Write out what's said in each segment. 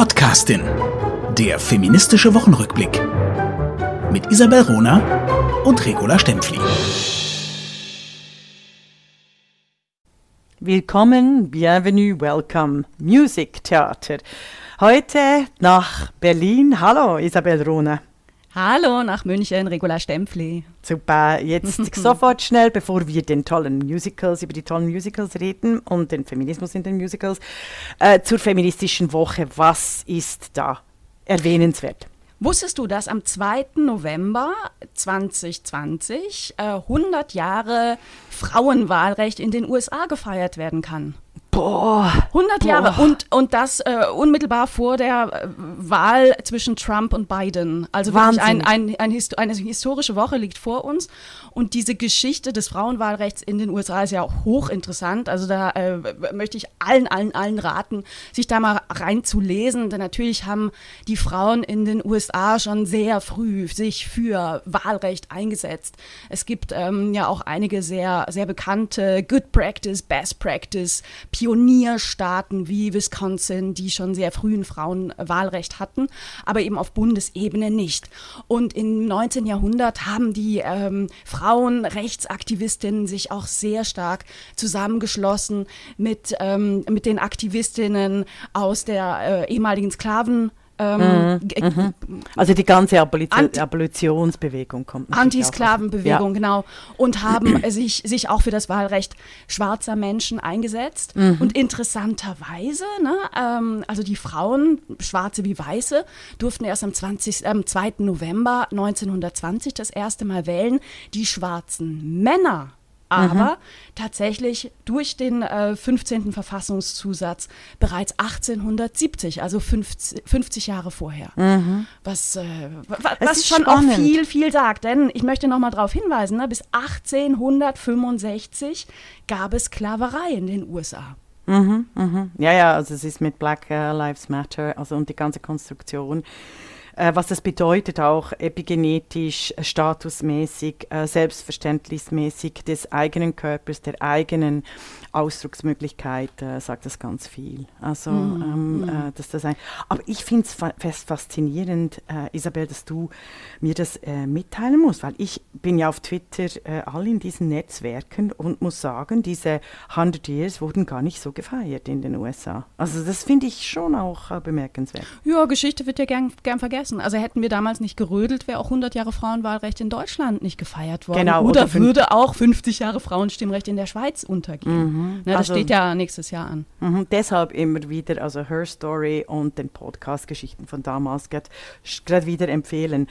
Podcastin. Der feministische Wochenrückblick. Mit Isabel Rona und Regula Stempfli. Willkommen, bienvenue, welcome, Music Theater. Heute nach Berlin. Hallo, Isabel Rona. Hallo nach München, Regula Stempfli. Super, jetzt sofort schnell, bevor wir den tollen Musicals, über die tollen Musicals reden und den Feminismus in den Musicals, äh, zur feministischen Woche. Was ist da erwähnenswert? Wusstest du, dass am 2. November 2020 äh, 100 Jahre Frauenwahlrecht in den USA gefeiert werden kann? Boah. 100 Jahre und, und das äh, unmittelbar vor der äh, Wahl zwischen Trump und Biden. Also wirklich ein, ein, ein Hist eine historische Woche liegt vor uns und diese Geschichte des Frauenwahlrechts in den USA ist ja auch hochinteressant. Also da äh, möchte ich allen, allen, allen raten, sich da mal reinzulesen. Denn natürlich haben die Frauen in den USA schon sehr früh sich für Wahlrecht eingesetzt. Es gibt ähm, ja auch einige sehr, sehr bekannte Good Practice, Best Practice, Pionierstaaten wie Wisconsin, die schon sehr früh ein Frauenwahlrecht hatten, aber eben auf Bundesebene nicht. Und im 19. Jahrhundert haben die ähm, Frauenrechtsaktivistinnen sich auch sehr stark zusammengeschlossen mit, ähm, mit den Aktivistinnen aus der äh, ehemaligen Sklaven- ähm, mhm, mhm. Also die ganze Abolition, Anti Abolitionsbewegung kommt. Antisklavenbewegung, ja. genau. Und haben sich, sich auch für das Wahlrecht schwarzer Menschen eingesetzt. Mhm. Und interessanterweise, ne, ähm, also die Frauen, schwarze wie weiße, durften erst am, 20, am 2. November 1920 das erste Mal wählen. Die schwarzen Männer aber mhm. tatsächlich durch den äh, 15. Verfassungszusatz bereits 1870, also 50, 50 Jahre vorher. Mhm. Was, äh, was schon spannend. auch viel, viel sagt. Denn ich möchte noch mal darauf hinweisen, ne, bis 1865 gab es Sklaverei in den USA. Mhm, mhm. Ja, ja, also es ist mit Black Lives Matter, also und die ganze Konstruktion äh, was das bedeutet, auch epigenetisch, äh, statusmäßig, äh, selbstverständlichmäßig des eigenen Körpers, der eigenen Ausdrucksmöglichkeit, äh, sagt das ganz viel. Also, mm, ähm, mm. Dass das ein, aber ich finde es fa fast faszinierend, äh, Isabel, dass du mir das mitteilen musst, weil ich bin ja auf Twitter all in diesen Netzwerken und muss sagen, diese 100 Years wurden gar nicht so gefeiert in den USA. Also das finde ich schon auch bemerkenswert. Ja, Geschichte wird ja gern, gern vergessen vergessen. Also hätten wir damals nicht gerödelt, wäre auch 100 Jahre Frauenwahlrecht in Deutschland nicht gefeiert worden. Genau, oder, oder würde auch 50 Jahre Frauenstimmrecht in der Schweiz untergehen. Mhm. Na, das also, steht ja nächstes Jahr an. Mhm. Deshalb immer wieder, also Her Story und den Podcast-Geschichten von damals gerade wieder empfehlen.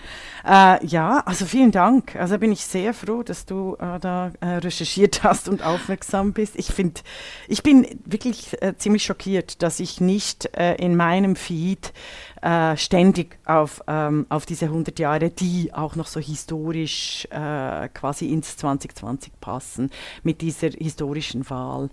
Äh, ja, also vielen Dank. Also bin ich sehr froh, dass du äh, da äh, recherchiert hast und aufmerksam bist. Ich finde, ich bin wirklich äh, ziemlich schockiert, dass ich nicht äh, in meinem Feed äh, ständig auf, ähm, auf diese 100 Jahre, die auch noch so historisch äh, quasi ins 2020 passen, mit dieser historischen Wahl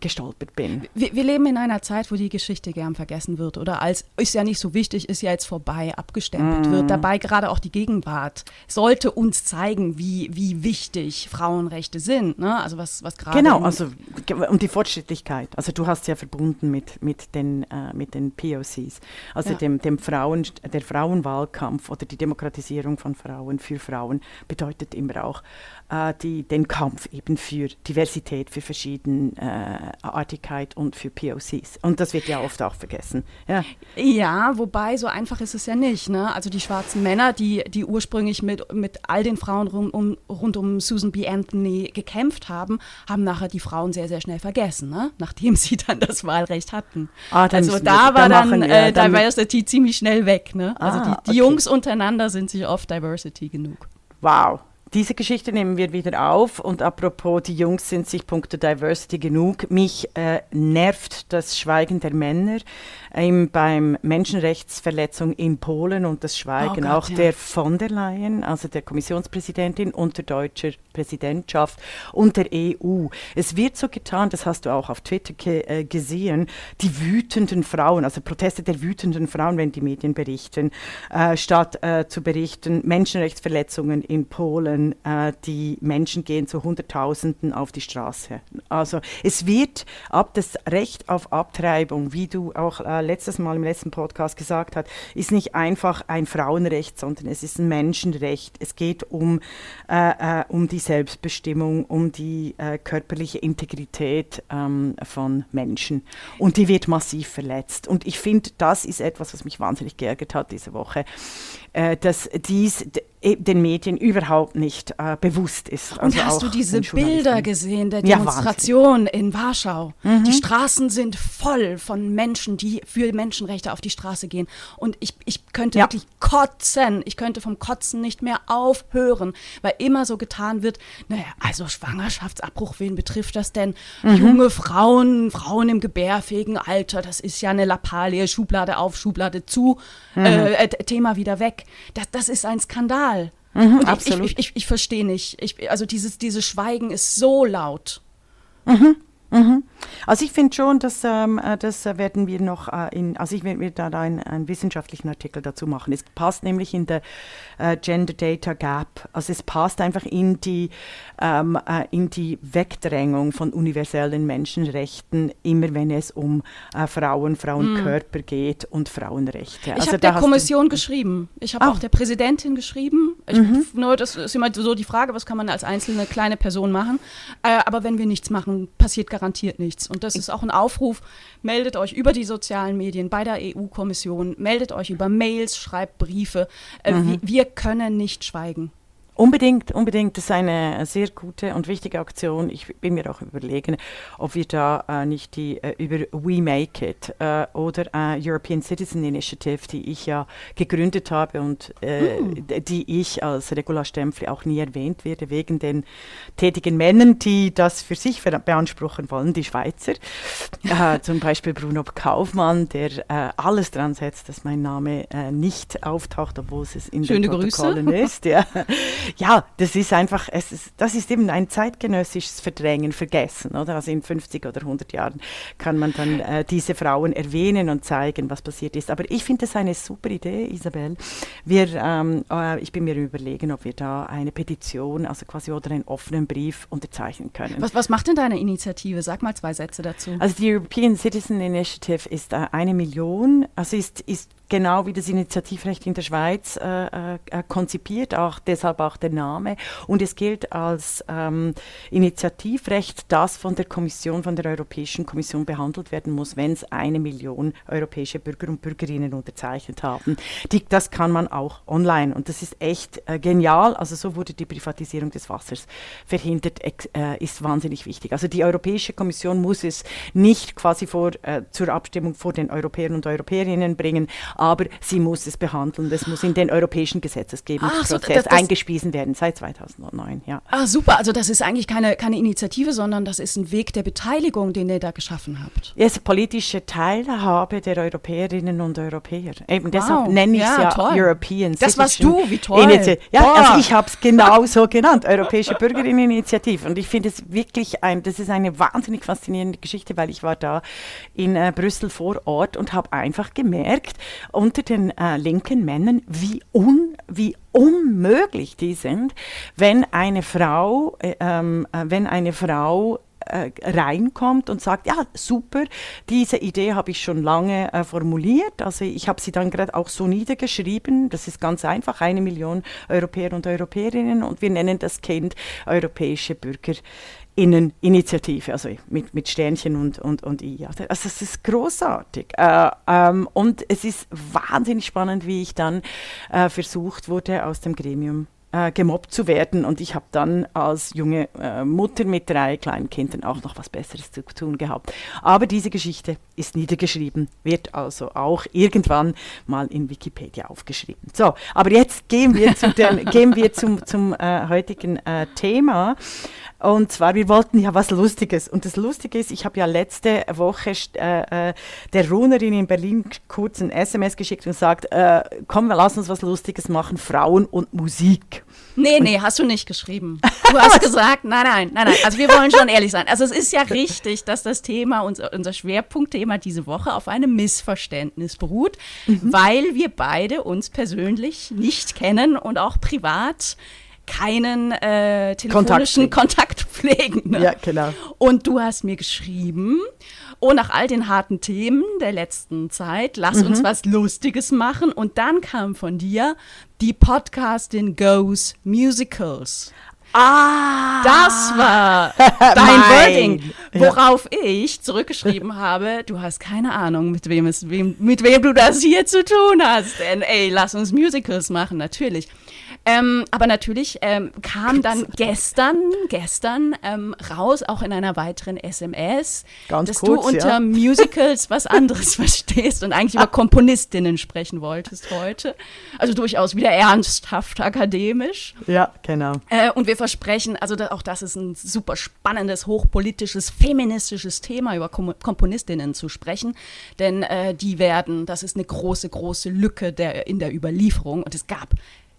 gestolpert bin. Wir, wir, leben in einer Zeit, wo die Geschichte gern vergessen wird oder als ist ja nicht so wichtig, ist ja jetzt vorbei, abgestempelt mm. wird. Dabei gerade auch die Gegenwart sollte uns zeigen, wie, wie wichtig Frauenrechte sind. Ne? Also was, was gerade. Genau, also und die Fortschrittlichkeit. Also du hast ja verbunden mit, mit, den, äh, mit den POCs, also ja. dem, dem Frauen, der Frauenwahlkampf oder die Demokratisierung von Frauen für Frauen bedeutet immer auch äh, die, den Kampf eben für Diversität, für Verschiedenartigkeit und für POCs. Und das wird ja oft auch vergessen. Ja, ja wobei so einfach ist es ja nicht. Ne? Also die schwarzen Männer, die, die ursprünglich mit, mit all den Frauen rum, um, rund um Susan B. Anthony gekämpft haben, haben nachher die Frauen sehr, sehr schnell vergessen, ne? nachdem sie dann das Wahlrecht hatten. Ah, also da war dann, machen, äh, dann Diversity ziemlich schnell weg. Ne? Also ah, die, die okay. Jungs untereinander sind sich oft Diversity genug. Wow, diese Geschichte nehmen wir wieder auf. Und apropos, die Jungs sind sich punkto Diversity genug. Mich äh, nervt das Schweigen der Männer ähm, beim Menschenrechtsverletzung in Polen und das Schweigen oh Gott, auch ja. der von der Leyen, also der Kommissionspräsidentin unter deutscher Präsidentschaft und der EU. Es wird so getan, das hast du auch auf Twitter ge äh, gesehen, die wütenden Frauen, also Proteste der wütenden Frauen, wenn die Medien berichten, äh, statt äh, zu berichten, Menschenrechtsverletzungen in Polen, äh, die Menschen gehen zu Hunderttausenden auf die Straße. Also es wird ab das Recht auf Abtreibung, wie du auch äh, letztes Mal im letzten Podcast gesagt hat, ist nicht einfach ein Frauenrecht, sondern es ist ein Menschenrecht. Es geht um, äh, äh, um die Selbstbestimmung, um die äh, körperliche Integrität ähm, von Menschen. Und die wird massiv verletzt. Und ich finde, das ist etwas, was mich wahnsinnig geärgert hat diese Woche, äh, dass dies den Medien überhaupt nicht äh, bewusst ist. Und also hast du diese Bilder gesehen der Demonstration ja, in Warschau? Mhm. Die Straßen sind voll von Menschen, die für Menschenrechte auf die Straße gehen. Und ich, ich könnte ja. wirklich kotzen. Ich könnte vom Kotzen nicht mehr aufhören, weil immer so getan wird, naja, also Schwangerschaftsabbruch, wen betrifft das denn? Mhm. Junge Frauen, Frauen im gebärfähigen Alter, das ist ja eine Lappalie, Schublade auf, Schublade zu, mhm. äh, Thema wieder weg. Das, das ist ein Skandal. Mhm, und absolut. Ich, ich, ich, ich verstehe nicht. Ich, also dieses, dieses Schweigen ist so laut. Mhm. Mhm. Also ich finde schon, dass ähm, äh, das werden wir noch äh, in, also ich werde mir da einen, einen, wissenschaftlichen Artikel dazu machen. Es passt nämlich in der äh, Gender Data Gap. Also es passt einfach in die, ähm, äh, in die Wegdrängung von universellen Menschenrechten, immer wenn es um äh, Frauen, Frauenkörper mm. geht und Frauenrechte. Ich also habe der Kommission geschrieben. Ich habe oh. auch der Präsidentin geschrieben. Ich, mhm. Nur das ist immer so die Frage, was kann man als einzelne kleine Person machen. Äh, aber wenn wir nichts machen, passiert garantiert garantiert nichts. Und das ist auch ein Aufruf, meldet euch über die sozialen Medien bei der EU-Kommission, meldet euch über Mails, schreibt Briefe. Äh, wir können nicht schweigen. Unbedingt, unbedingt. Das ist eine sehr gute und wichtige Aktion. Ich bin mir auch überlegen, ob wir da äh, nicht die äh, über We Make It äh, oder äh, European Citizen Initiative, die ich ja gegründet habe und mm. die ich als Regula Stempfli auch nie erwähnt werde, wegen den tätigen Männern, die das für sich beanspruchen wollen, die Schweizer. Äh, zum Beispiel Bruno Kaufmann, der alles dran setzt, dass mein Name nicht auftaucht, obwohl es in Schöne den Protokollen Grüße. ist. Ja ja, das ist einfach, es ist, das ist eben ein zeitgenössisches Verdrängen, Vergessen. Oder? Also in 50 oder 100 Jahren kann man dann äh, diese Frauen erwähnen und zeigen, was passiert ist. Aber ich finde das eine super Idee, Isabel. Wir, ähm, äh, ich bin mir überlegen, ob wir da eine Petition, also quasi oder einen offenen Brief unterzeichnen können. Was, was macht denn deine Initiative? Sag mal zwei Sätze dazu. Also die European Citizen Initiative ist äh, eine Million, also ist, ist genau wie das Initiativrecht in der Schweiz äh, äh, konzipiert, auch deshalb auch der Name. Und es gilt als ähm, Initiativrecht, das von der Kommission, von der Europäischen Kommission behandelt werden muss, wenn es eine Million europäische Bürger und Bürgerinnen unterzeichnet haben. Die, das kann man auch online und das ist echt äh, genial. Also so wurde die Privatisierung des Wassers verhindert, äh, ist wahnsinnig wichtig. Also die Europäische Kommission muss es nicht quasi vor, äh, zur Abstimmung vor den Europäern und Europäerinnen bringen, aber sie muss es behandeln. Das muss in den europäischen Gesetzgebungsprozess so, eingespiesen werden seit 2009. Ja. Ah, super. Also das ist eigentlich keine, keine Initiative, sondern das ist ein Weg der Beteiligung, den ihr da geschaffen habt. Ja, es ist politische Teilhabe der Europäerinnen und Europäer. Eben wow. deshalb nenne ich es ja, ja toll. European Das warst du, wie toll. Ja, Boah. also ich habe es genau so genannt, Europäische Bürgerinneninitiative. Und ich finde es wirklich ein, das ist eine wahnsinnig faszinierende Geschichte, weil ich war da in äh, Brüssel vor Ort und habe einfach gemerkt, unter den äh, linken Männern, wie, un, wie unmöglich die sind, wenn eine Frau, äh, ähm, äh, wenn eine Frau äh, reinkommt und sagt, ja, super, diese Idee habe ich schon lange äh, formuliert. Also ich habe sie dann gerade auch so niedergeschrieben. Das ist ganz einfach, eine Million Europäer und Europäerinnen und wir nennen das Kind europäische Bürger. Inneninitiative, also mit, mit Sternchen und, und, und I. Also es ist großartig. Äh, ähm, und es ist wahnsinnig spannend, wie ich dann äh, versucht wurde, aus dem Gremium äh, gemobbt zu werden. Und ich habe dann als junge äh, Mutter mit drei kleinen Kindern auch noch was Besseres zu tun gehabt. Aber diese Geschichte ist niedergeschrieben, wird also auch irgendwann mal in Wikipedia aufgeschrieben. So, aber jetzt gehen wir, zu den, gehen wir zum, zum äh, heutigen äh, Thema. Und zwar, wir wollten ja was Lustiges. Und das Lustige ist, ich habe ja letzte Woche äh, äh, der Runerin in Berlin kurz ein SMS geschickt und sagt, äh, komm, lass uns was Lustiges machen, Frauen und Musik. Nee, nee, hast du nicht geschrieben. Du hast gesagt, nein, nein, nein, nein. Also wir wollen schon ehrlich sein. Also es ist ja richtig, dass das Thema, unser, unser Schwerpunktthema diese Woche auf einem Missverständnis beruht, mhm. weil wir beide uns persönlich nicht kennen und auch privat keinen äh, telefonischen Kontakt, Kontakt pflegen. Ne? Ja, genau. Und du hast mir geschrieben oh, nach all den harten Themen der letzten Zeit, lass mhm. uns was Lustiges machen. Und dann kam von dir die Podcastin Goes Musicals. Ah, das war dein Wording, worauf ja. ich zurückgeschrieben habe, du hast keine Ahnung, mit wem, es, wem, mit wem du das hier zu tun hast. Denn ey, lass uns Musicals machen, natürlich. Ähm, aber natürlich ähm, kam dann gestern, gestern ähm, raus, auch in einer weiteren SMS, Ganz dass kurz, du unter ja. Musicals was anderes verstehst und eigentlich über Komponistinnen sprechen wolltest heute. Also durchaus wieder ernsthaft akademisch. Ja, genau. Äh, und wir versprechen, also da, auch das ist ein super spannendes, hochpolitisches, feministisches Thema, über Kom Komponistinnen zu sprechen. Denn äh, die werden, das ist eine große, große Lücke der, in der Überlieferung. Und es gab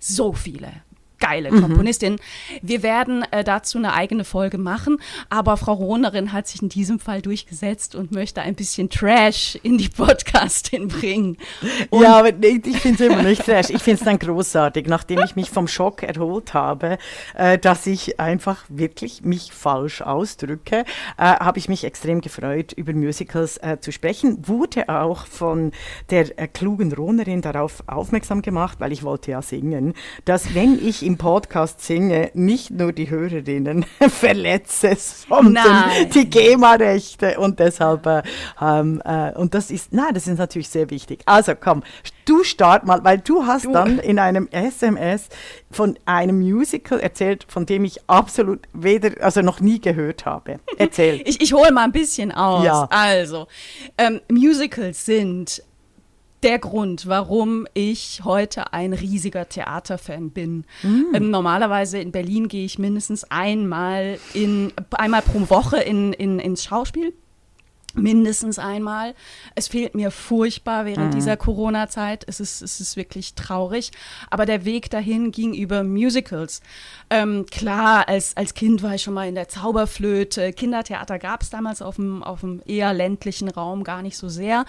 so viele geile mhm. Komponistin. Wir werden äh, dazu eine eigene Folge machen, aber Frau Rohnerin hat sich in diesem Fall durchgesetzt und möchte ein bisschen Trash in die Podcastin bringen. Und ja, aber ich finde es immer nicht Trash. Ich finde es dann großartig, nachdem ich mich vom Schock erholt habe, äh, dass ich einfach wirklich mich falsch ausdrücke, äh, habe ich mich extrem gefreut, über Musicals äh, zu sprechen. Wurde auch von der äh, klugen Rohnerin darauf aufmerksam gemacht, weil ich wollte ja singen, dass wenn ich im Podcast singe, nicht nur die Hörerinnen verletze, sondern nein. die GEMA-Rechte. Und deshalb, äh, ähm, äh, und das ist, nein, das ist natürlich sehr wichtig. Also komm, du start mal, weil du hast du. dann in einem SMS von einem Musical erzählt, von dem ich absolut weder, also noch nie gehört habe. Erzähl. ich ich hole mal ein bisschen aus. Ja. Also, ähm, Musicals sind der Grund, warum ich heute ein riesiger Theaterfan bin. Mm. Ähm, normalerweise in Berlin gehe ich mindestens einmal in einmal pro Woche in, in, ins Schauspiel mindestens einmal. Es fehlt mir furchtbar während mhm. dieser Corona-Zeit. Es ist, es ist wirklich traurig. Aber der Weg dahin ging über Musicals. Ähm, klar, als, als Kind war ich schon mal in der Zauberflöte. Kindertheater gab es damals auf dem, auf dem eher ländlichen Raum gar nicht so sehr.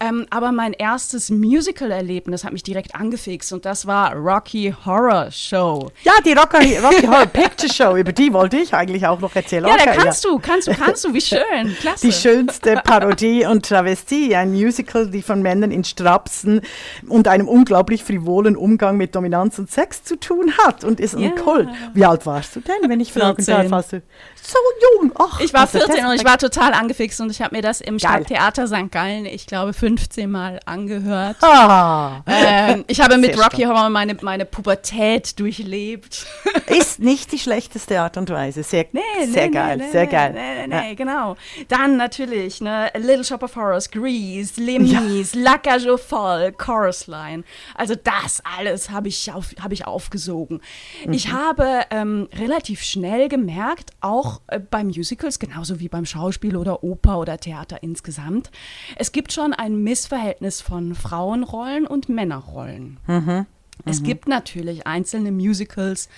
Ähm, aber mein erstes Musical-Erlebnis hat mich direkt angefixt und das war Rocky Horror Show. Ja, die Rocky, Rocky Horror Picture Show, über die wollte ich eigentlich auch noch erzählen. Ja, da kannst ja. du, kannst du, kannst du, wie schön, klasse. Die schönste beste Parodie und Travestie, ein Musical, die von Männern in Strapsen und einem unglaublich frivolen Umgang mit Dominanz und Sex zu tun hat und ist ein Kult. Wie alt warst du denn, wenn ich fragen darf? Warst du so jung? Ach, ich war 14 und ich war total angefixt und ich habe mir das im Stadttheater St. Gallen, ich glaube, 15 Mal angehört. Ah, ähm, ich habe mit Rocky Horror meine, meine Pubertät durchlebt. Ist nicht die schlechteste Art und Weise. Sehr, nee, sehr nee, geil, nee, sehr geil. Nee, nee, ja. genau. Dann natürlich, ne, Little Shop of Horrors, Grease, Lemis, ja. La Cage aux Folles, Chorus Line. Also das alles habe ich, auf, hab ich aufgesogen. Mhm. Ich habe ähm, relativ schnell gemerkt, auch äh, bei Musicals, genauso wie beim Schauspiel oder Oper oder Theater insgesamt, es gibt schon ein Missverhältnis von Frauenrollen und Männerrollen. Mhm. Es mhm. gibt natürlich einzelne Musicals,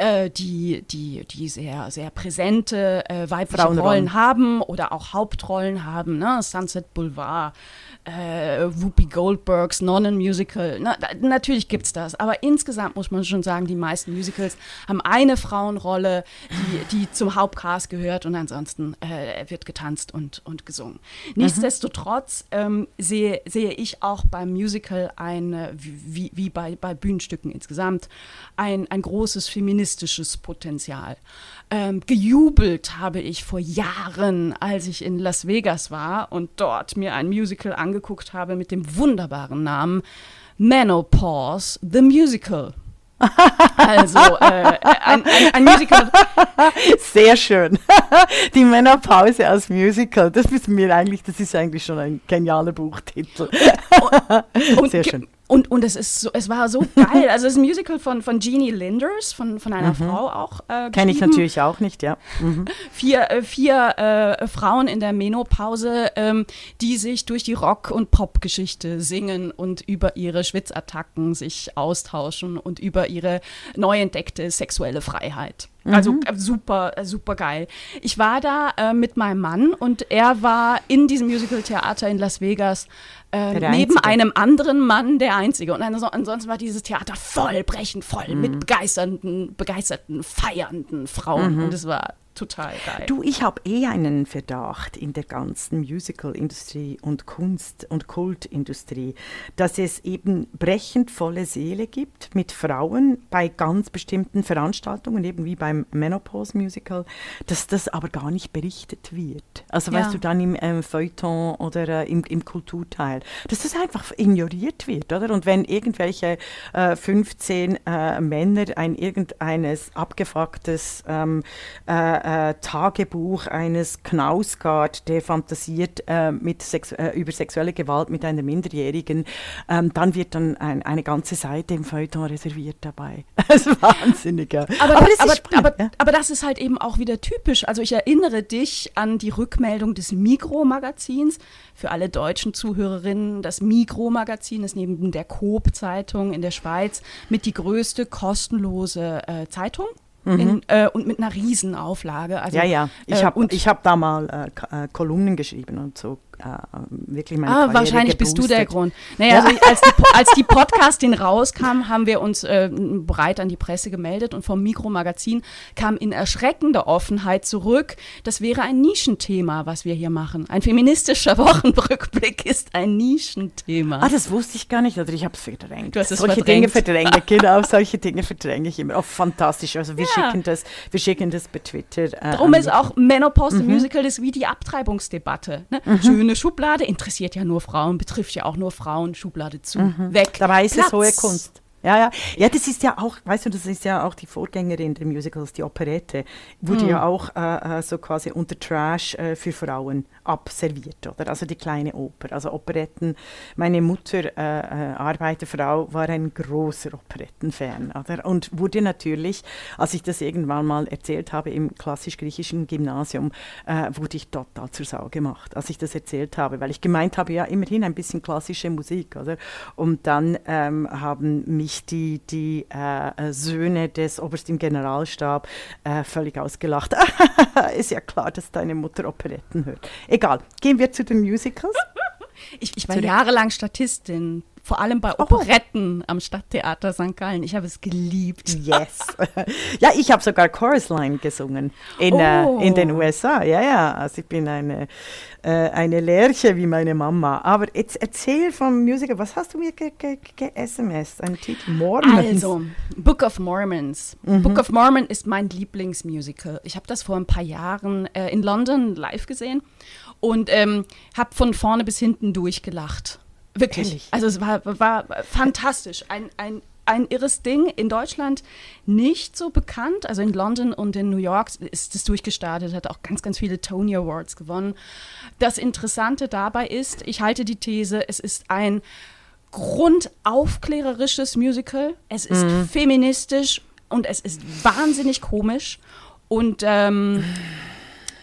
äh, die, die, die sehr, sehr präsente äh, weibliche Rollen haben oder auch Hauptrollen haben. Ne? Sunset Boulevard, äh, Whoopi Goldbergs Nonnenmusical. Na, natürlich gibt es das, aber insgesamt muss man schon sagen, die meisten Musicals haben eine Frauenrolle, die, die zum Hauptcast gehört und ansonsten äh, wird getanzt und, und gesungen. Mhm. Nichtsdestotrotz ähm, sehe, sehe ich auch beim Musical ein, wie, wie bei, bei Bühnenstücken insgesamt, ein, ein großes feministisches Potenzial. Ähm, gejubelt habe ich vor Jahren, als ich in Las Vegas war und dort mir ein Musical angeguckt habe mit dem wunderbaren Namen Menopause, the Musical. also äh, ein, ein, ein, Musical. Sehr schön. Die Männerpause als Musical, das ist mir eigentlich, das ist eigentlich schon ein genialer Buchtitel. Und, und Sehr schön. Und, und es ist so, es war so geil. Also es ist ein Musical von, von Jeannie Linders, von, von einer mhm. Frau auch. Äh, Kenne ich natürlich auch nicht, ja. Mhm. Vier, äh, vier äh, Frauen in der Menopause, ähm, die sich durch die Rock- und Popgeschichte singen und über ihre Schwitzattacken sich austauschen und über ihre neu entdeckte sexuelle Freiheit. Also mhm. äh, super, äh, super geil. Ich war da äh, mit meinem Mann und er war in diesem Musical-Theater in Las Vegas äh, neben einem anderen Mann der Einzige. Und ansonsten war dieses Theater voll, brechend voll mhm. mit begeisternden, begeisterten, feiernden Frauen. Mhm. Und es war total geil. Du, ich habe eh einen Verdacht in der ganzen Musical-Industrie und Kunst- und Kultindustrie, dass es eben brechend volle Seele gibt mit Frauen bei ganz bestimmten Veranstaltungen, eben wie beim Menopause-Musical, dass das aber gar nicht berichtet wird. Also ja. weißt du, dann im ähm, Feuilleton oder äh, im, im, Kulturteil, dass das einfach ignoriert wird, oder? Und wenn irgendwelche äh, 15 äh, Männer ein irgendeines abgefucktes ähm, äh, äh, Tagebuch eines Knausgard, der fantasiert äh, mit Sex über sexuelle Gewalt mit einer Minderjährigen, ähm, dann wird dann ein, eine ganze Seite im Feuilleton reserviert dabei. Das ist wahnsinnig. Aber, aber, das aber, spannend, aber, ja? aber, das ist halt eben auch wieder typisch. Also ich erinnere dich an die Rückmeldung des Mikro-Magazins. Für alle deutschen Zuhörerinnen, das Mikro-Magazin ist neben der Coop-Zeitung in der Schweiz mit die größte kostenlose äh, Zeitung. Mhm. In, äh, und mit einer Riesenauflage. Also, ja, ja. Ich äh, habe hab da mal äh, Kolumnen geschrieben und so äh, wirklich meine Ah, Karriere wahrscheinlich geboostet. bist du der Grund. Naja, also als, die, als die Podcastin rauskam, haben wir uns äh, breit an die Presse gemeldet und vom Mikromagazin kam in erschreckender Offenheit zurück, das wäre ein Nischenthema, was wir hier machen. Ein feministischer Wochenrückblick ist ein Nischenthema. Ah, das wusste ich gar nicht, oder ich habe es verdrängt. Du hast es solche verdrängt. Dinge verdränge, genau, solche Dinge verdränge ich immer. Oh, fantastisch. Also wir, ja. schicken, das, wir schicken das bei Twitter. Äh, Darum ist auch Menopause mhm. Musical ist wie die Abtreibungsdebatte. Ne? Mhm. Schöne eine Schublade, interessiert ja nur Frauen, betrifft ja auch nur Frauen, Schublade zu, mhm. weg. Dabei ist Platz. es hohe Kunst. Ja, ja. Ja, das ist ja auch, weißt du, das ist ja auch die Vorgängerin der Musicals, die Operette, wurde mhm. ja auch äh, äh, so quasi unter Trash äh, für Frauen abserviert, oder? Also die kleine Oper. Also Operetten. Meine Mutter, äh, äh, Arbeiterfrau, war ein großer Operettenfan, oder? Und wurde natürlich, als ich das irgendwann mal erzählt habe im klassisch-griechischen Gymnasium, äh, wurde ich total zur Sau gemacht, als ich das erzählt habe, weil ich gemeint habe, ja, immerhin ein bisschen klassische Musik, oder? Und dann ähm, haben mich mich die, die äh, Söhne des Oberst im Generalstab äh, völlig ausgelacht. Ist ja klar, dass deine Mutter Operetten hört. Egal, gehen wir zu den Musicals. Ich, ich war jahrelang Statistin vor allem bei. Operetten oh. am Stadttheater St. Gallen. Ich habe es geliebt. Yes. ja, ich habe sogar Chorus Line gesungen in, oh. äh, in den USA. Ja, ja. Also ich bin eine, äh, eine Lerche wie meine Mama. Aber jetzt erzähl vom Musical. Was hast du mir ge-SMS? Ge Ein Titel? Mormons. Also, Book of Mormons. Mhm. Book of Mormon ist mein Lieblingsmusical. Ich habe das vor ein paar Jahren äh, in London live gesehen und ähm, habe von vorne bis hinten durchgelacht. Wirklich. Ehrlich? Also es war, war fantastisch. Ein, ein, ein irres Ding. In Deutschland nicht so bekannt. Also in London und in New York ist es durchgestartet, hat auch ganz, ganz viele Tony Awards gewonnen. Das Interessante dabei ist, ich halte die These, es ist ein grundaufklärerisches Musical. Es ist mhm. feministisch und es ist wahnsinnig komisch. Und ähm,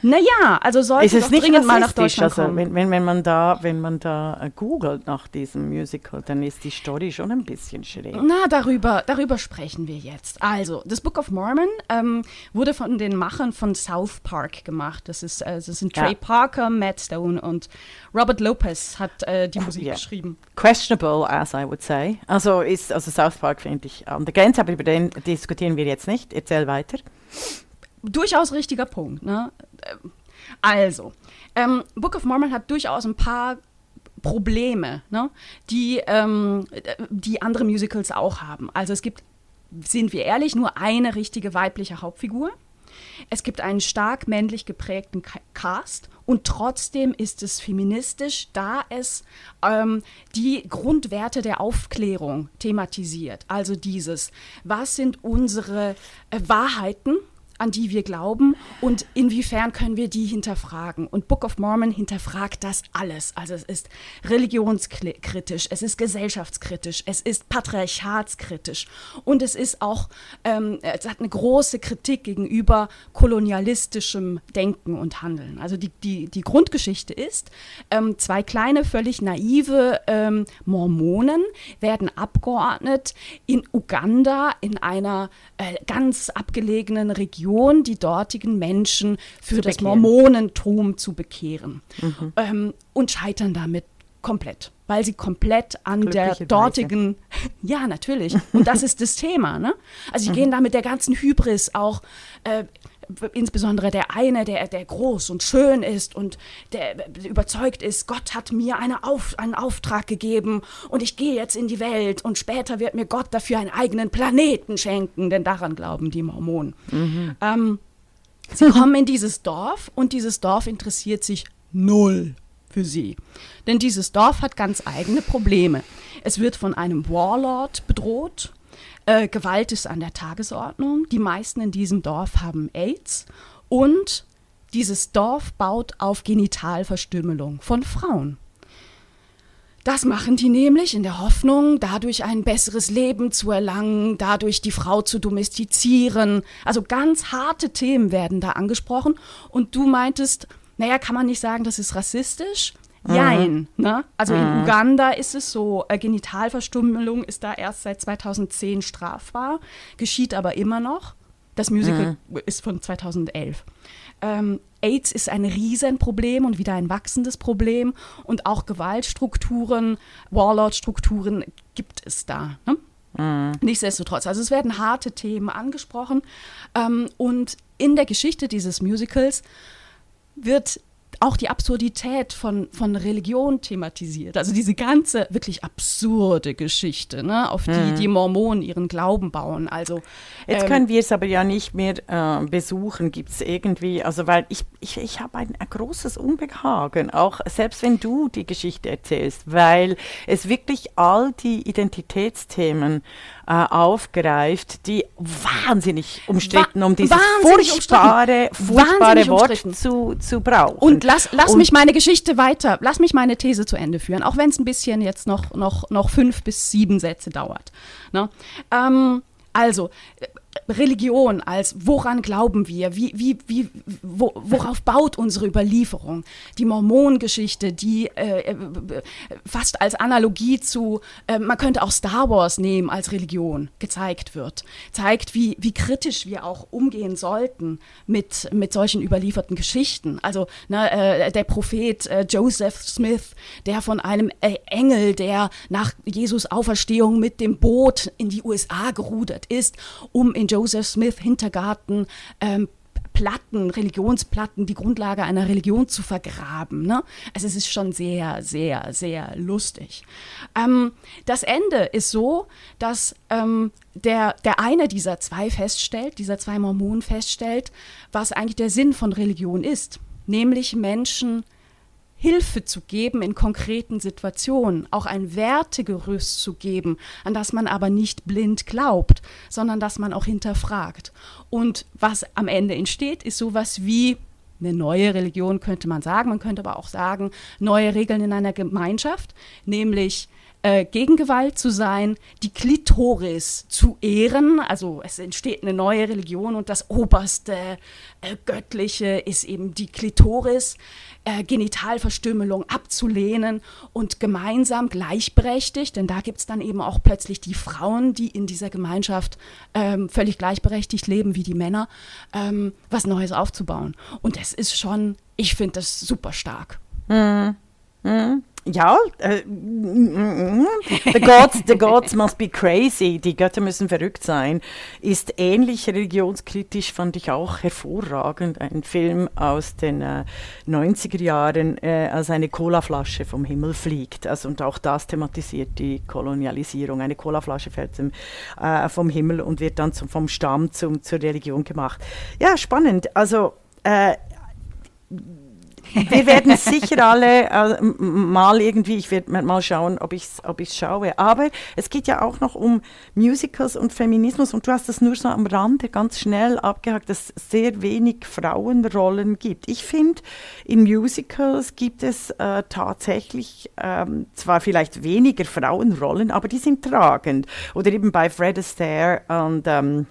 naja, also sollte es nicht dringend mal nach Deutschland also, kommen. Wenn, wenn, wenn, man da, wenn man da äh, googelt nach diesem Musical, dann ist die Story schon ein bisschen schräg. Na, darüber, darüber sprechen wir jetzt. Also, das Book of Mormon ähm, wurde von den Machern von South Park gemacht. Das, ist, äh, das sind Trey ja. Parker, Matt Stone und Robert Lopez hat äh, die Musik yeah. geschrieben. Questionable, as I would say. Also, ist, also South Park finde ich an der Grenze, aber über den diskutieren wir jetzt nicht. Erzähl weiter durchaus richtiger Punkt. Ne? Also, ähm, Book of Mormon hat durchaus ein paar Probleme, ne? die, ähm, die andere Musicals auch haben. Also es gibt, sind wir ehrlich, nur eine richtige weibliche Hauptfigur. Es gibt einen stark männlich geprägten Cast und trotzdem ist es feministisch, da es ähm, die Grundwerte der Aufklärung thematisiert. Also dieses, was sind unsere äh, Wahrheiten? An die wir glauben und inwiefern können wir die hinterfragen. Und Book of Mormon hinterfragt das alles. Also es ist religionskritisch, es ist gesellschaftskritisch, es ist patriarchatskritisch und es ist auch, ähm, es hat eine große Kritik gegenüber kolonialistischem Denken und Handeln. Also die, die, die Grundgeschichte ist, ähm, zwei kleine, völlig naive ähm, Mormonen werden abgeordnet in Uganda in einer äh, ganz abgelegenen Region Religion die dortigen Menschen für zu das bekehren. Mormonentum zu bekehren mhm. ähm, und scheitern damit komplett, weil sie komplett an der dortigen, Weise. ja natürlich, und das ist das Thema, ne? Also sie mhm. gehen da mit der ganzen Hybris auch äh, insbesondere der eine, der, der groß und schön ist und der überzeugt ist, Gott hat mir eine Auf, einen Auftrag gegeben und ich gehe jetzt in die Welt und später wird mir Gott dafür einen eigenen Planeten schenken, denn daran glauben die Mormonen. Mhm. Ähm, sie kommen in dieses Dorf und dieses Dorf interessiert sich null für sie. Denn dieses Dorf hat ganz eigene Probleme. Es wird von einem Warlord bedroht äh, Gewalt ist an der Tagesordnung. Die meisten in diesem Dorf haben AIDS und dieses Dorf baut auf Genitalverstümmelung von Frauen. Das machen die nämlich in der Hoffnung, dadurch ein besseres Leben zu erlangen, dadurch die Frau zu domestizieren. Also ganz harte Themen werden da angesprochen. Und du meintest, naja, kann man nicht sagen, das ist rassistisch? Jein. Mhm. Ne? Also mhm. in Uganda ist es so, äh, Genitalverstümmelung ist da erst seit 2010 strafbar, geschieht aber immer noch. Das Musical mhm. ist von 2011. Ähm, AIDS ist ein Riesenproblem und wieder ein wachsendes Problem und auch Gewaltstrukturen, Warlord-Strukturen gibt es da. Ne? Mhm. Nichtsdestotrotz, also es werden harte Themen angesprochen ähm, und in der Geschichte dieses Musicals wird auch die Absurdität von, von Religion thematisiert. Also diese ganze wirklich absurde Geschichte, ne, auf die mhm. die Mormonen ihren Glauben bauen. Also, Jetzt ähm, können wir es aber ja nicht mehr äh, besuchen. Gibt es irgendwie, also weil ich, ich, ich habe ein, ein, großes Unbehagen, auch selbst wenn du die Geschichte erzählst, weil es wirklich all die Identitätsthemen aufgreift, die wahnsinnig umstritten, um dieses furchtbare, furchtbare Wort zu, zu brauchen. Und lass, lass Und mich meine Geschichte weiter, lass mich meine These zu Ende führen, auch wenn es ein bisschen jetzt noch, noch, noch fünf bis sieben Sätze dauert. Ne? Ähm, also, Religion als woran glauben wir, wie, wie, wie, wo, worauf baut unsere Überlieferung. Die Mormonengeschichte, die äh, äh, fast als Analogie zu, äh, man könnte auch Star Wars nehmen als Religion, gezeigt wird. Zeigt, wie, wie kritisch wir auch umgehen sollten mit, mit solchen überlieferten Geschichten. Also ne, äh, der Prophet äh, Joseph Smith, der von einem äh, Engel, der nach Jesus Auferstehung mit dem Boot in die USA gerudert ist, um in Joseph Smith Hintergarten ähm, Platten, Religionsplatten, die Grundlage einer Religion zu vergraben. Ne? Also es ist schon sehr, sehr, sehr lustig. Ähm, das Ende ist so, dass ähm, der, der eine dieser zwei feststellt, dieser zwei Mormonen feststellt, was eigentlich der Sinn von Religion ist, nämlich Menschen Hilfe zu geben in konkreten Situationen, auch ein Wertegerüst zu geben, an das man aber nicht blind glaubt, sondern das man auch hinterfragt. Und was am Ende entsteht, ist sowas wie eine neue Religion, könnte man sagen. Man könnte aber auch sagen, neue Regeln in einer Gemeinschaft, nämlich äh, gegen Gewalt zu sein, die Klitoris zu ehren. Also es entsteht eine neue Religion und das oberste äh, Göttliche ist eben die Klitoris äh, Genitalverstümmelung abzulehnen und gemeinsam gleichberechtigt, denn da gibt es dann eben auch plötzlich die Frauen, die in dieser Gemeinschaft ähm, völlig gleichberechtigt leben wie die Männer, ähm, was Neues aufzubauen. Und das ist schon, ich finde das super stark. Mhm. Mhm ja, äh, the, gods, the gods must be crazy, die Götter müssen verrückt sein, ist ähnlich religionskritisch, fand ich auch hervorragend. Ein Film aus den äh, 90er Jahren, äh, als eine Colaflasche vom Himmel fliegt. Also, und auch das thematisiert die Kolonialisierung. Eine Colaflasche fällt zum, äh, vom Himmel und wird dann zum, vom Stamm zum, zur Religion gemacht. Ja, spannend. Also, äh, wir werden sicher alle äh, mal irgendwie, ich werde mal schauen, ob ich es ob schaue. Aber es geht ja auch noch um Musicals und Feminismus und du hast das nur so am Rande ganz schnell abgehakt, dass es sehr wenig Frauenrollen gibt. Ich finde, in Musicals gibt es äh, tatsächlich ähm, zwar vielleicht weniger Frauenrollen, aber die sind tragend. Oder eben bei Fred Astaire und ähm,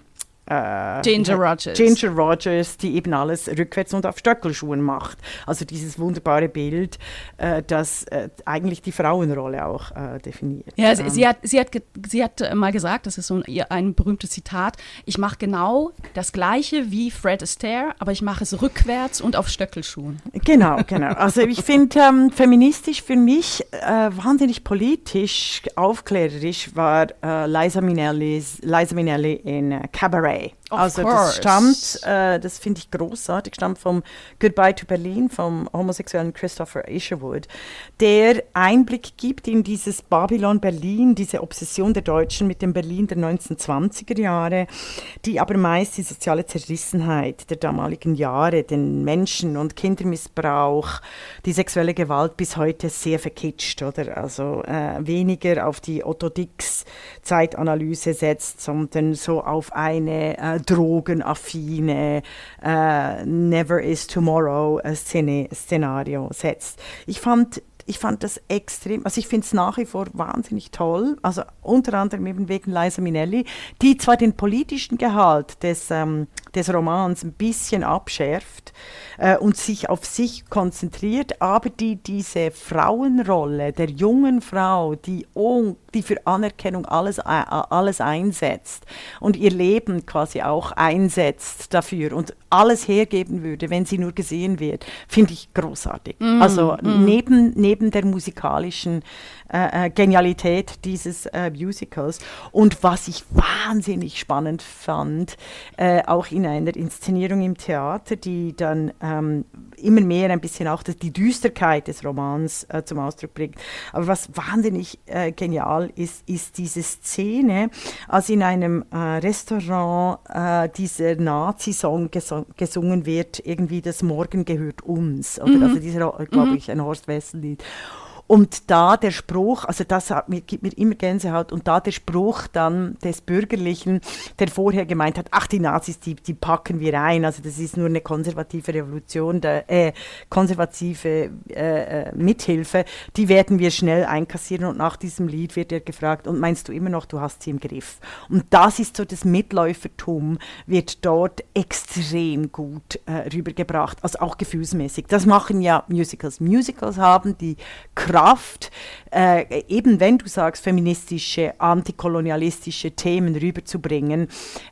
äh, Ginger Rogers. Ginger Rogers, die eben alles rückwärts und auf Stöckelschuhen macht. Also dieses wunderbare Bild, äh, das äh, eigentlich die Frauenrolle auch äh, definiert. Ja, sie, ähm. sie, hat, sie, hat, sie hat äh, mal gesagt, das ist so ein, ein berühmtes Zitat, ich mache genau das Gleiche wie Fred Astaire, aber ich mache es rückwärts und auf Stöckelschuhen. Genau, genau. Also ich finde, ähm, feministisch für mich äh, wahnsinnig politisch, aufklärerisch war Liza, Minnellis, Liza Minnelli in Cabaret. way. Of also course. das stammt, äh, das finde ich großartig, stammt vom Goodbye to Berlin vom homosexuellen Christopher Isherwood, der Einblick gibt in dieses Babylon Berlin, diese Obsession der Deutschen mit dem Berlin der 1920er Jahre, die aber meist die soziale Zerrissenheit der damaligen Jahre, den Menschen- und Kindermissbrauch, die sexuelle Gewalt bis heute sehr verkitscht, oder? Also äh, weniger auf die Otto Dix Zeitanalyse setzt, sondern so auf eine äh, drogenaffine äh, Never is Tomorrow äh, Szenario setzt. Ich fand ich fand das extrem, also ich finde es nach wie vor wahnsinnig toll, also unter anderem eben wegen Liza Minnelli, die zwar den politischen Gehalt des, ähm, des Romans ein bisschen abschärft äh, und sich auf sich konzentriert, aber die diese Frauenrolle der jungen Frau, die, oh, die für Anerkennung alles, äh, alles einsetzt und ihr Leben quasi auch einsetzt dafür und alles hergeben würde, wenn sie nur gesehen wird, finde ich großartig. Mm, also mm. Neben, neben der musikalischen äh, äh, Genialität dieses äh, Musicals. Und was ich wahnsinnig spannend fand, äh, auch in einer Inszenierung im Theater, die dann ähm, immer mehr ein bisschen auch die Düsterkeit des Romans äh, zum Ausdruck bringt. Aber was wahnsinnig äh, genial ist, ist diese Szene, als in einem Restaurant dieser Nazi-Song gesungen gesungen wird, irgendwie das Morgen gehört uns. Oder? Mhm. Also dieser, glaube mhm. ich, ein Horst Wessel-Lied. Und da der Spruch, also das hat, gibt mir immer Gänsehaut, und da der Spruch dann des Bürgerlichen, der vorher gemeint hat, ach die Nazis, die, die packen wir ein, also das ist nur eine konservative Revolution, der, äh, konservative äh, äh, Mithilfe, die werden wir schnell einkassieren und nach diesem Lied wird er gefragt, und meinst du immer noch, du hast sie im Griff? Und das ist so das Mitläufertum, wird dort extrem gut äh, rübergebracht, also auch gefühlsmäßig. Das machen ja Musicals. Musicals haben die Kraft Kraft, äh, eben wenn du sagst, feministische, antikolonialistische Themen rüberzubringen,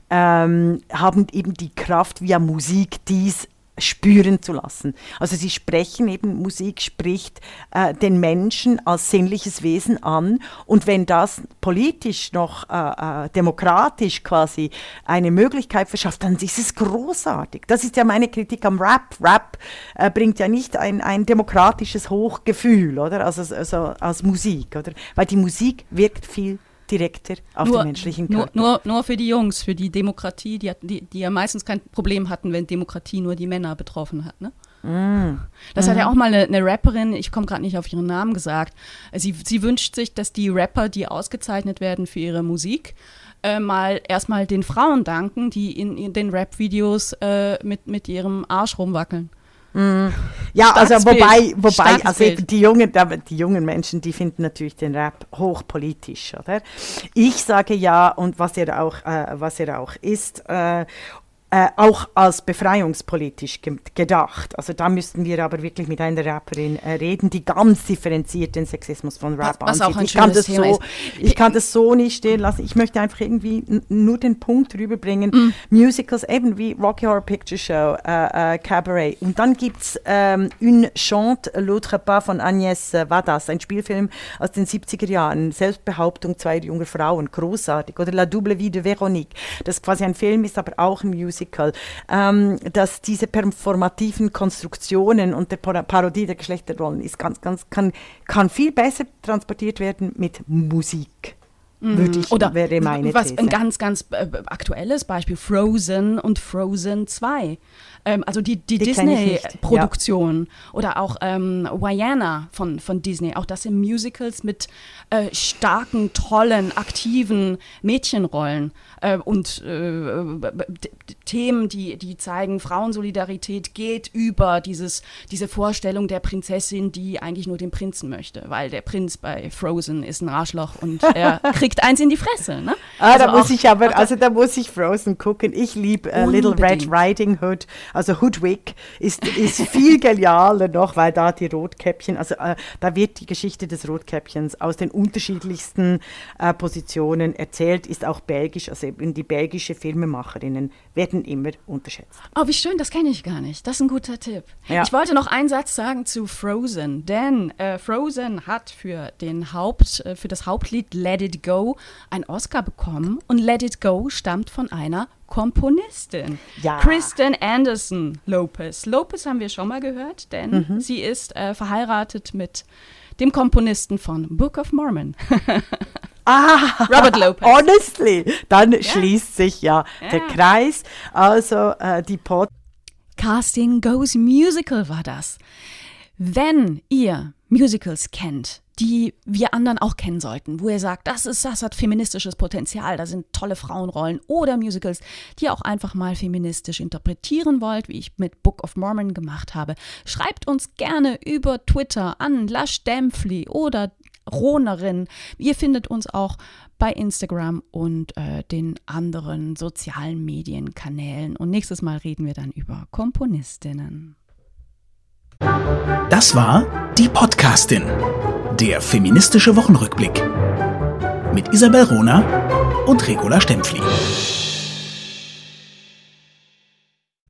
ähm, haben eben die Kraft via Musik dies spüren zu lassen. Also sie sprechen eben, Musik spricht äh, den Menschen als sinnliches Wesen an und wenn das politisch noch äh, äh, demokratisch quasi eine Möglichkeit verschafft, dann ist es großartig. Das ist ja meine Kritik am Rap. Rap äh, bringt ja nicht ein, ein demokratisches Hochgefühl, oder? Also, also als Musik, oder? Weil die Musik wirkt viel direkter auf nur, den menschlichen Körper. Nur, nur, nur, für die Jungs, für die Demokratie, die, die, die ja meistens kein Problem hatten, wenn Demokratie nur die Männer betroffen hat. Ne? Mm. Das mhm. hat ja mhm. auch mal eine, eine Rapperin, ich komme gerade nicht auf ihren Namen gesagt, sie, sie wünscht sich, dass die Rapper, die ausgezeichnet werden für ihre Musik, äh, mal erstmal den Frauen danken, die in, in den Rap-Videos äh, mit, mit ihrem Arsch rumwackeln. Mm. Ja, also wobei, wobei also die jungen, die jungen Menschen, die finden natürlich den Rap hochpolitisch, oder? Ich sage ja, und was er auch, äh, was er auch ist, äh, äh, auch als befreiungspolitisch ge gedacht. Also da müssten wir aber wirklich mit einer Rapperin äh, reden, die ganz differenziert den Sexismus von Rap was, was ansieht. ich, kann das so, ich kann das so nicht stehen lassen. Ich möchte einfach irgendwie nur den Punkt rüberbringen, mm. Musicals eben wie Rocky Horror Picture Show, äh, äh Cabaret. Und dann gibt es ähm, Une Chante l'autre pas von Agnès Vadas, ein Spielfilm aus den 70er Jahren, Selbstbehauptung zweier junger Frauen, großartig. Oder La Double Vie de Véronique, das quasi ein Film ist, aber auch ein Musical Musical, ähm, dass diese performativen Konstruktionen und der Parodie der Geschlechterrollen ist ganz, ganz, kann, kann viel besser transportiert werden mit Musik. Mhm. Würde ich, Oder wäre meine was These. ein ganz, ganz äh, aktuelles Beispiel, Frozen und Frozen 2. Ähm, also die, die, die Disney-Produktion ja. oder auch ähm, Wayana von, von Disney. Auch das sind Musicals mit äh, starken, tollen, aktiven Mädchenrollen äh, und äh, Themen, die, die zeigen, Frauensolidarität geht über dieses, diese Vorstellung der Prinzessin, die eigentlich nur den Prinzen möchte, weil der Prinz bei Frozen ist ein Arschloch und er kriegt eins in die Fresse. Ne? Ah, also da muss ich aber, also da muss ich Frozen gucken. Ich liebe äh, Little Red Riding Hood also Hoodwick ist, ist viel genialer noch, weil da die Rotkäppchen, also äh, da wird die Geschichte des Rotkäppchens aus den unterschiedlichsten äh, Positionen erzählt, ist auch belgisch, also eben die belgische Filmemacherinnen werden immer unterschätzt. Oh, wie schön, das kenne ich gar nicht. Das ist ein guter Tipp. Ja. Ich wollte noch einen Satz sagen zu Frozen, denn äh, Frozen hat für, den Haupt, äh, für das Hauptlied Let It Go einen Oscar bekommen und Let It Go stammt von einer Komponistin. Ja. Kristen Anderson Lopez. Lopez haben wir schon mal gehört, denn mhm. sie ist äh, verheiratet mit dem Komponisten von Book of Mormon. Ah, Robert Lopez. Honestly, dann ja. schließt sich ja, ja, der Kreis. Also äh, die Pod Casting Goes Musical war das. Wenn ihr Musicals kennt, die wir anderen auch kennen sollten, wo ihr sagt, das ist, das hat feministisches Potenzial, da sind tolle Frauenrollen oder Musicals, die ihr auch einfach mal feministisch interpretieren wollt, wie ich mit Book of Mormon gemacht habe, schreibt uns gerne über Twitter an Lash Dämpfli oder Ronerin. Ihr findet uns auch bei Instagram und äh, den anderen sozialen Medienkanälen. Und nächstes Mal reden wir dann über Komponistinnen. Das war die Podcastin, der feministische Wochenrückblick mit Isabel Rona und Regula Stempfli.